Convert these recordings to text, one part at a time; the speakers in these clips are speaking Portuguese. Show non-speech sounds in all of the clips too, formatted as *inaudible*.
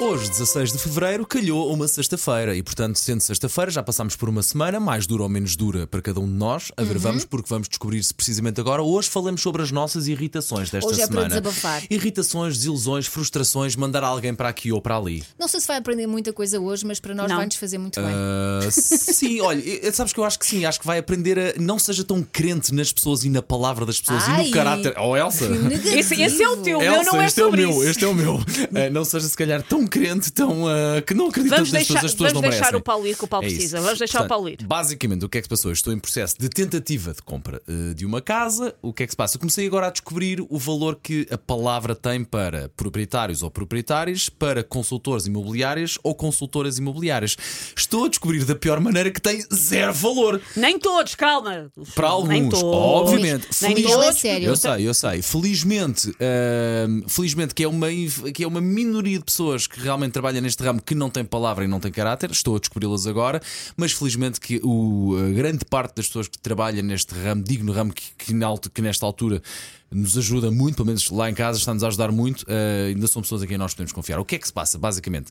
Hoje, 16 de fevereiro, calhou uma sexta-feira e, portanto, sendo sexta-feira, já passámos por uma semana, mais dura ou menos dura para cada um de nós. A ver, Uhum. vamos, porque vamos descobrir se precisamente agora. Hoje falamos sobre as nossas irritações desta Hoje é para semana. desabafar. Irritações, desilusões, frustrações, mandar alguém para aqui ou para ali. Não sei se vai aprender muita coisa hoje, mas para nós vai-nos fazer muito bem. Ah, sim, *laughs* olha, eh, sabes que eu acho que sim, acho que vai aprender a não seja tão crente nas pessoas e na palavra das pessoas e Ai, no caráter. Oh, Elsa! Esse, esse é o teu, o meu Elsa, não é este é o sobre meu, isso. este é o meu. Ah, *laughs* não seja se calhar tão crente, tão ah, que não acredita Vamos nas deixar, pessoas, as pessoas vamos não deixar merecem. o Paulo ir, que o Paulo É isso. precisa. Vamos deixar o Portanto, Paulo ir. Basicamente, o que é que se passou? Estou em processo de tentativa de compra eh, de uma casa. O que é que se passa? Eu comecei agora a descobrir o valor que a palavra tem para proprietários ou proprietárias, para consultores imobiliários ou consultoras imobiliárias. Estou a descobrir da pior maneira que tem zero valor. Nem todos, calma. Para Nem alguns, todos. obviamente. Nem é todos. sério. Eu sei, eu sei. Felizmente, ahm, felizmente que é, uma, que é uma minoria de pessoas que realmente trabalham neste ramo que não tem palavra e não tem caráter. Estou a descobri-las agora, mas felizmente que o, a grande parte das pessoas que trabalham neste ramo, digno ramo que, que, que nesta altura nos ajuda muito, pelo menos lá em casa está-nos a ajudar muito, ah, ainda são pessoas a quem nós podemos confiar. O que é que se passa? Basicamente,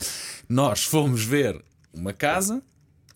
nós fomos ver uma casa,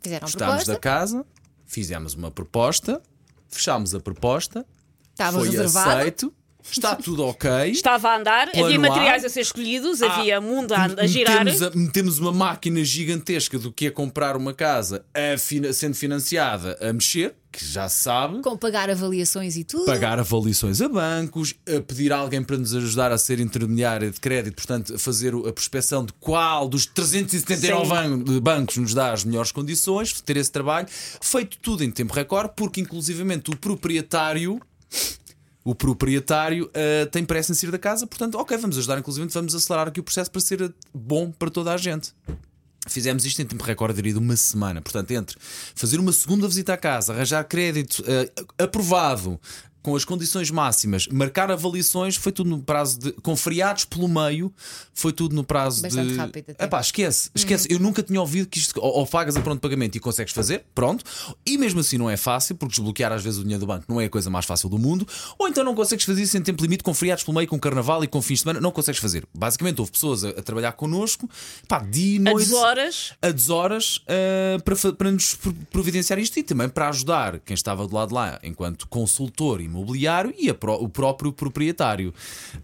Fizeram gostámos da casa, fizemos uma proposta, fechámos a proposta, estava foi reservado. aceito, está tudo ok. Estava a andar, Plano havia A. materiais a ser escolhidos, Ah, havia mundo a, a girar. Metemos, a- metemos uma máquina gigantesca do que é comprar uma casa a fina- sendo financiada a mexer, que já se sabe. Com pagar avaliações e tudo. Pagar avaliações a bancos, a pedir a alguém para nos ajudar a ser intermediária de crédito, portanto, a fazer a prospecção de qual dos 379 Sim. bancos nos dá as melhores condições, ter esse trabalho, feito tudo em tempo recorde, porque inclusivamente o proprietário. O proprietário ah, tem pressa em sair da casa, portanto, ok, vamos ajudar, inclusive vamos acelerar aqui o processo para ser bom para toda a gente. Fizemos isto em tempo recorde de uma semana. Portanto, entre fazer uma segunda visita à casa, arranjar crédito eh, aprovado, com as condições máximas, marcar avaliações, foi tudo no prazo de. com feriados pelo meio, foi tudo no prazo Bastante de. rápido até. Epá, esquece, esquece. Eu nunca tinha ouvido que isto. Ou, ou pagas a pronto pagamento e consegues fazer, pronto. E mesmo assim não é fácil, porque desbloquear às vezes o dinheiro do banco não é a coisa mais fácil do mundo. Ou então não consegues fazer isso em tempo limite, com feriados pelo meio, com carnaval e com fins de semana, não consegues fazer. Basicamente, houve pessoas a, a trabalhar connosco, pá, dia e A noite deshoras. a deshoras uh, para, para nos pro- providenciar isto e também para ajudar quem estava do lado de lá enquanto consultor imobiliário e pró- o próprio proprietário.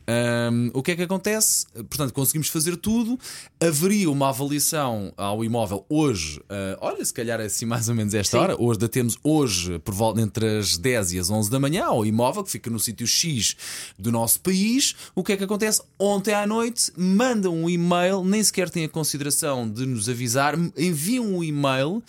Um, o que é que acontece? Portanto, conseguimos fazer tudo. Haveria uma avaliação ao imóvel hoje, uh, olha, se calhar é assim *laughs* mais ou menos esta Sim. hora. Hoje da temos hoje por volta entre as 10 e as 11 da manhã ao imóvel que fica no sítio X do nosso país. O que é que acontece? Ontem à noite mandam um e-mail, nem sequer têm a consideração de nos avisar, enviam um e-mail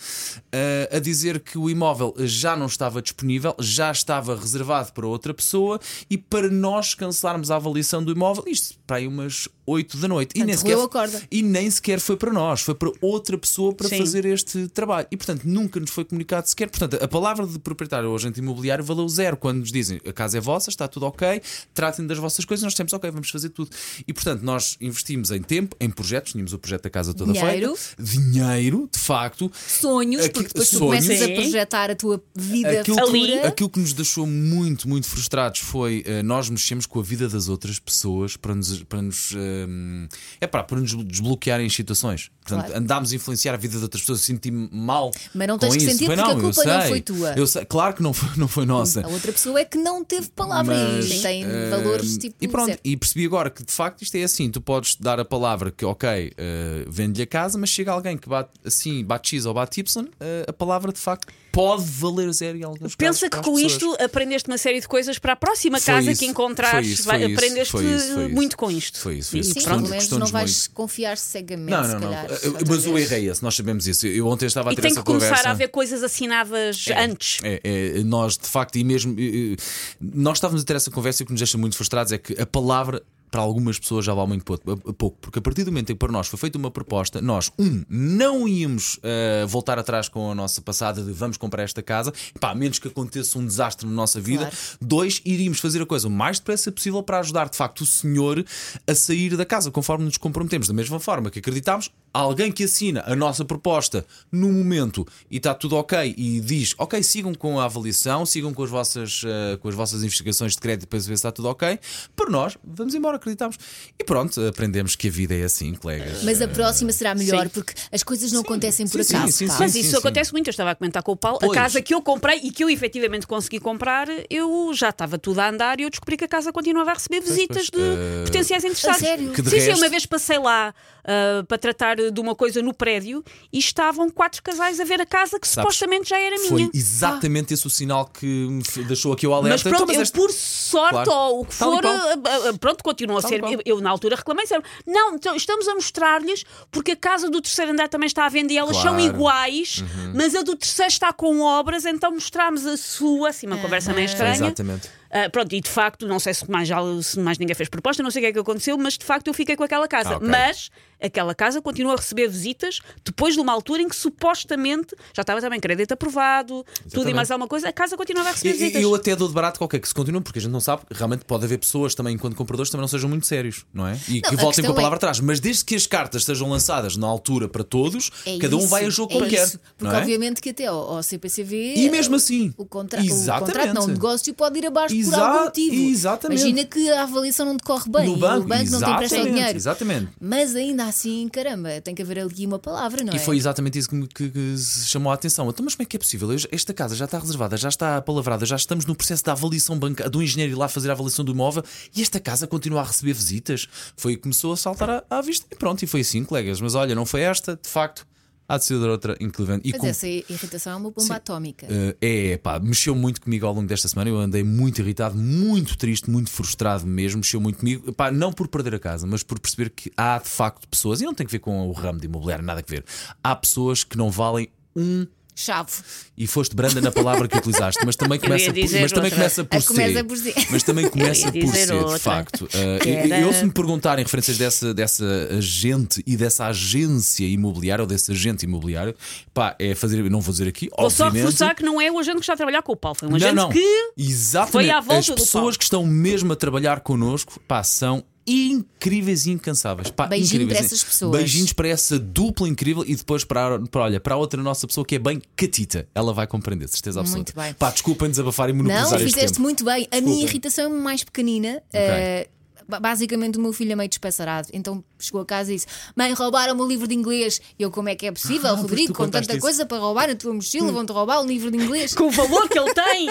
eh, a dizer que o imóvel já não estava disponível, já estava reservado para outra pessoa e para nós cancelarmos a avaliação do imóvel, isto para aí umas 8 da noite. E Portanto, nem, sequer, e nem sequer foi para nós, foi para outra pessoa para Sim. fazer este trabalho. E portanto nunca nos foi comunicado sequer. Portanto, a palavra de proprietário ou agente imobiliário valeu zero quando nos dizem a casa é vossa, está tudo ok, tratem das vossas coisas, nós temos ok, vamos fazer tudo. E portanto nós investimos em tempo, em projetos, tínhamos o projeto da casa toda Dinheiro. feita, dinheiro, de facto. Sonhos, Aqui- porque depois tu sonhos. começas a projetar a tua vida Aquilo futura. que, aquilo que nos deixou muito, muito frustrados foi eh, nós mexemos com a vida das outras pessoas para nos, para nos, é para, para nos desbloquearem situações. Portanto, Claro. andámos a influenciar a vida de outras pessoas, senti-me mal. Mas não com tens que isso. sentir porque a eu culpa não sei. foi tua. Sei, claro que não foi, não foi nossa. A outra pessoa é que não teve palavra Mas, e tem eh, valores tipo. E pronto, e percebi agora que de facto isto é assim: tu podes dar a palavra que, ok, eh, vende-lhe a casa, mas chega alguém que bate assim, bate X ou bate Y, eh, a palavra de facto pode valer zero em alguns casos. Pensa que com pessoas. isto aprendeste uma série de coisas para a próxima Foi casa isso, que encontrares. isso, vai- isso, aprendeste muito com isto. Foi isso, foi E isso. Sim, Custou-nos- pelo menos não vais muito. confiar cegamente, Não, se não, não. calhar. Outra Mas o erro é esse, nós sabemos isso. Eu ontem estava a E ter tem essa que começar conversa. a haver coisas assinadas antes. É, é, nós, de facto, e mesmo. eh, eh, Nós estávamos a ter essa conversa e o que nos deixa muito frustrados é que a palavra. Para algumas pessoas já vale muito pouco, pouco, porque a partir do momento em que para nós foi feita uma proposta, nós, um, não íamos eh, voltar atrás com a nossa passada de vamos comprar esta casa, pá, a menos que aconteça um desastre na nossa vida. Claro. Dois, iríamos fazer a coisa o mais depressa possível para ajudar, de facto, o senhor a sair da casa, conforme nos comprometemos. Da mesma forma que acreditámos, alguém que assina a nossa proposta no momento e está tudo ok e diz, ok, sigam com a avaliação, sigam com as vossas, eh, com as vossas investigações de crédito para ver se está tudo ok, para nós, vamos embora, acreditamos. E pronto, aprendemos que a vida é assim, colegas. Mas a próxima será melhor Sim. porque as coisas não acontecem por sim, acaso. sim, sim, Mas sim, isso sim. acontece muito. Eu estava a comentar com o Paulo. Pois. A casa que eu comprei e que eu efetivamente consegui comprar, eu já estava tudo a andar e eu descobri que a casa continuava a receber visitas pois, de eh, potenciais interessados. Sério? Que de sim, sim, resto- uma vez passei lá ah, para tratar de uma coisa no prédio e estavam quatro casais a ver a casa que Sabes, supostamente já era Foi minha. exatamente esse o sinal que me deixou aqui o alerta. Mas pronto, Então, mas eu esta- por sorte, Claro. ou o que Tal for, ah, ah, pronto, continua a ser. Eu, eu, na altura reclamei, disseram, não, então, estamos a mostrar-lhes porque a casa do terceiro andar também está à venda e elas são Claro. Uhum. iguais, mas a do terceiro está com obras, então mostramos a sua, assim, uma conversa meio estranha. Exatamente. Ah, pronto, e de facto, não sei se mais, já, se mais ninguém fez proposta, não sei o que é que aconteceu, mas de facto eu fiquei com aquela casa. Ah, ok. Mas aquela casa continua a receber visitas depois de uma altura em que supostamente já estava também crédito aprovado, tudo e Exatamente. mais alguma coisa, a casa continuava a E- receber e- visitas. Eu até dou de barato qualquer que se continue, porque a gente não sabe, realmente pode haver pessoas também, enquanto compradores, também não sejam muito sérios, não é? E Não, que a voltem com a questão palavra é- atrás. Mas desde que as cartas sejam lançadas na altura para todos, É cada um isso, vai a jogo é como quer. Porque não é? obviamente que até ao, ao CPCV E mesmo assim. o, contra o Exatamente. contrato, não, o negócio pode ir abaixo Exa- por algum motivo. exatamente. Imagina que a avaliação não decorre bem No e banco, o banco não te empresta o exatamente, dinheiro. exatamente. Mas ainda assim, caramba, tem que haver ali uma palavra, não é? E foi exatamente isso que, me- que- que se chamou a atenção. Então, mas como é que é possível? Esta casa já está reservada, já está palavrada, já estamos no processo da avaliação banca do engenheiro ir lá fazer a avaliação do imóvel e esta casa continua a receber visitas. Foi que começou a saltar à, à vista e pronto, e foi assim, colegas. Mas olha, não foi esta, de facto, há de ser outra inclusive. E Mas com- essa irritação é uma bomba atómica. Uh, é, pá, mexeu muito comigo ao longo desta semana. Eu andei muito irritado, muito triste, muito frustrado mesmo. Mexeu muito comigo, pá, não por perder a casa, mas por perceber que há de facto pessoas, e não tem que ver com o ramo de imobiliário, nada a ver. Há pessoas que não valem um. Chave. E foste branda na palavra que utilizaste, mas também *laughs* começa, por, mas também começa por Ah, ser. *laughs* começa por ser. Mas também começa por ser, de facto. Uh, eu, era- eu, se me perguntarem referências dessa, dessa agente e dessa agência imobiliária ou desse agente imobiliário, pá, é fazer. Não vou dizer aqui, Vou só reforçar que não é o agente que está a trabalhar com o Paulo, foi um Não, agente não. que. Exatamente. foi à volta As pessoas que estão mesmo a trabalhar connosco pá, são incríveis e incansáveis. Pá, Beijinho incríveis. para essas pessoas. Beijinhos para essa dupla incrível e depois para, para, olha, para a outra nossa pessoa que é bem catita. Ela vai compreender, certeza absoluta. Muito bem. Pá, desculpem desabafar e Não, monopolizar este fizeste muito bem. A minha irritação é mais pequenina. Eh, ba- basicamente, o meu filho é meio despassarado. Então chegou a casa e disse: Mãe, roubaram o livro de inglês. Eu, como é que é possível, Ah, Rodrigo, com tanta isso. Coisa para roubar na tua mochila, vão-te roubar um livro de inglês. *laughs* Com o valor que ele tem,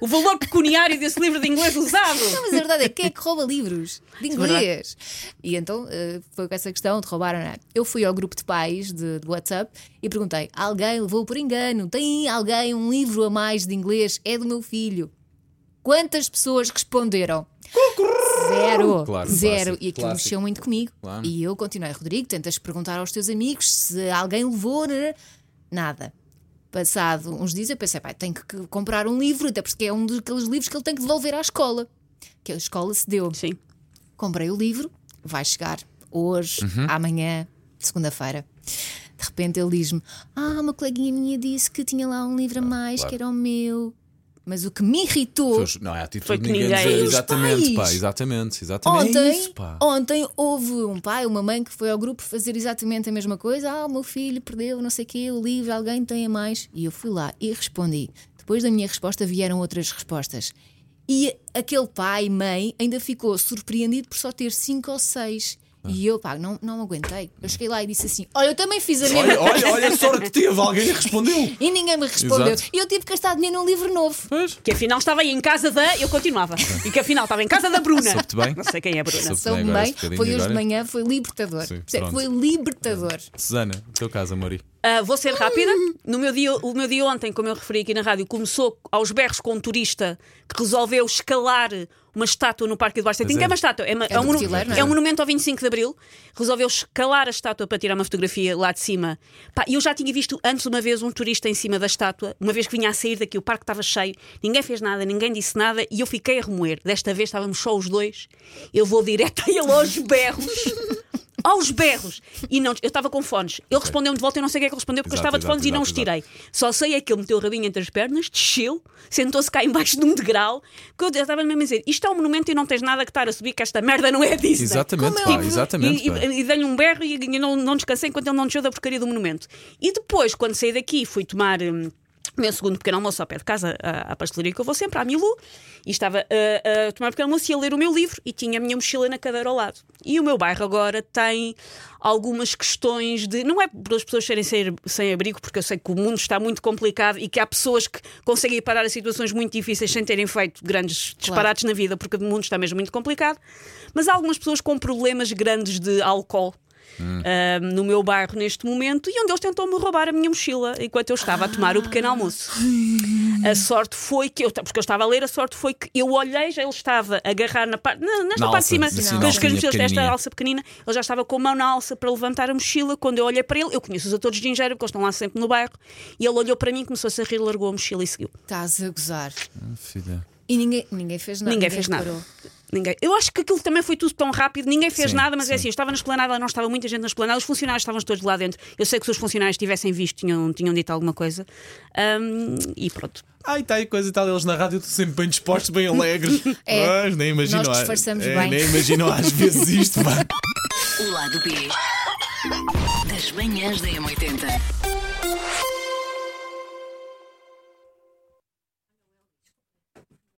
o valor pecuniário desse livro de inglês usado. Não, mas a verdade é que quem é que rouba livros de verdade. inglês? E então eh, foi com essa questão de roubaram. Não é? Eu fui ao grupo de pais de, de WhatsApp e perguntei: alguém levou por engano? Tem alguém um livro a mais de inglês? É do meu filho. Quantas pessoas responderam? Zero. Claro, Zero. clássico, e aquilo clássico. mexeu muito comigo. Claro. E eu continuei, Rodrigo, tentas perguntar aos teus amigos se alguém levou. né? Nada. Passado uns dias eu pensei, pai, tenho que comprar um livro, até porque é um daqueles livros que ele tem que devolver à escola. Que a escola se deu. Sim. Comprei o livro, vai chegar hoje, Uhum. amanhã, segunda-feira. De repente ele diz-me: Ah, uma coleguinha minha disse que tinha lá um livro a mais, que era o meu. Mas o que me irritou. Foi- Não, é a atitude Foi de que ninguém ninguém- dizer exatamente, pá, exatamente, exatamente. é Ontem, isso, pá. ontem houve um pai, uma mãe que foi ao grupo fazer exatamente a mesma coisa. Ah, o meu filho perdeu, não sei o quê, o livro, alguém tem a mais. E eu fui lá e respondi. Depois da minha resposta vieram outras respostas. E aquele pai, mãe, ainda ficou surpreendido por só ter cinco ou seis. E eu, pá, não, não aguentei. Eu cheguei lá e disse assim: Olha, eu também fiz a mesma Olha, olha, olha a sorte que teve, alguém respondeu. *laughs* E ninguém me respondeu. Exato. E eu tive que gastar dinheiro num livro novo. Pois. Que afinal estava aí em casa da. Eu continuava. E que afinal estava em casa da Bruna. Soube-te bem? Não sei quem é a Bruna. Soube- Soube agora bem, bocadinho foi hoje de manhã, foi libertador. Sim, foi libertador. Susana, o teu caso, Amori. Ah, vou ser rápida. No meu dia, o meu dia ontem, como eu referi aqui na rádio, começou aos berros com um turista que resolveu escalar uma estátua no Parque Eduardo VII, Pois que é. é uma estátua, é, uma- É é um, não é? é um monumento ao 25 de Abril. Resolveu escalar a estátua para tirar uma fotografia lá de cima. E eu já tinha visto antes uma vez um turista em cima da estátua, uma vez que vinha a sair daqui, o parque estava cheio, ninguém fez nada, ninguém disse nada e eu fiquei a remoer. Desta vez estávamos só os dois. Eu vou direto *laughs* a ele aos berros. Aos berros. E não, eu estava com fones. Ele respondeu-me de volta, eu não sei o que é que ele respondeu, porque Exato, eu estava de exato, fones e não os exato, tirei. Só sei é que ele meteu o rabinho entre as pernas, desceu, sentou-se cá embaixo de um degrau, que eu estava mesmo a dizer: isto é um monumento e não tens nada que estar a subir, que esta merda não é Disney. *laughs* Exatamente, é pá, exatamente. E, e, e dei-lhe um berro e, e não, não descansei enquanto ele não desceu da porcaria do monumento. E depois, quando saí daqui, fui tomar. hum, meu segundo pequeno almoço ao pé de casa, à, à pastelaria que eu vou sempre, à Milu, e estava a, a tomar um pequeno almoço e a ler o meu livro e tinha a minha mochila na cadeira ao lado. E o meu bairro agora tem algumas questões de. Não é por as pessoas serem sem, sem abrigo, porque eu sei que o mundo está muito complicado e que há pessoas que conseguem parar a situações muito difíceis sem terem feito grandes disparates na vida, porque o mundo está mesmo muito complicado. Mas há algumas pessoas com problemas grandes de álcool. Ah, no meu bairro neste momento e onde eles tentam-me roubar a minha mochila enquanto eu estava a tomar o pequeno almoço. A sorte foi que eu, porque eu estava a ler, a sorte foi que eu olhei, já ele estava a agarrar na parte, na, nesta Na parte de cima, alça, das mochilas, desta alça pequenina, ele já estava com a mão na alça para levantar a mochila. Quando eu olhei para ele, eu conheço os atores de Gingeiro, porque eles estão lá sempre no bairro, e ele olhou para mim, começou-se a rir, largou a mochila e seguiu. Estás a gozar. Filha. E ninguém, ninguém fez nada. ninguém fez nada. Ninguém. Eu acho que aquilo também foi tudo tão rápido, ninguém fez Sim, nada, mas é sim. assim, eu estava na esplanada, não estava muita gente na esplanada, os funcionários estavam todos lá dentro. Eu sei que se os funcionários tivessem visto, tinham, tinham dito alguma coisa. Ahm, e pronto. Ai, tá aí coisa e tal, eles na rádio estão sempre bem dispostos, bem alegres. *laughs* É, Pois, nem imagino. nós disfarçamos é, bem. Nem imagino às vezes isto, pá. *laughs* O lado B das manhãs da M80.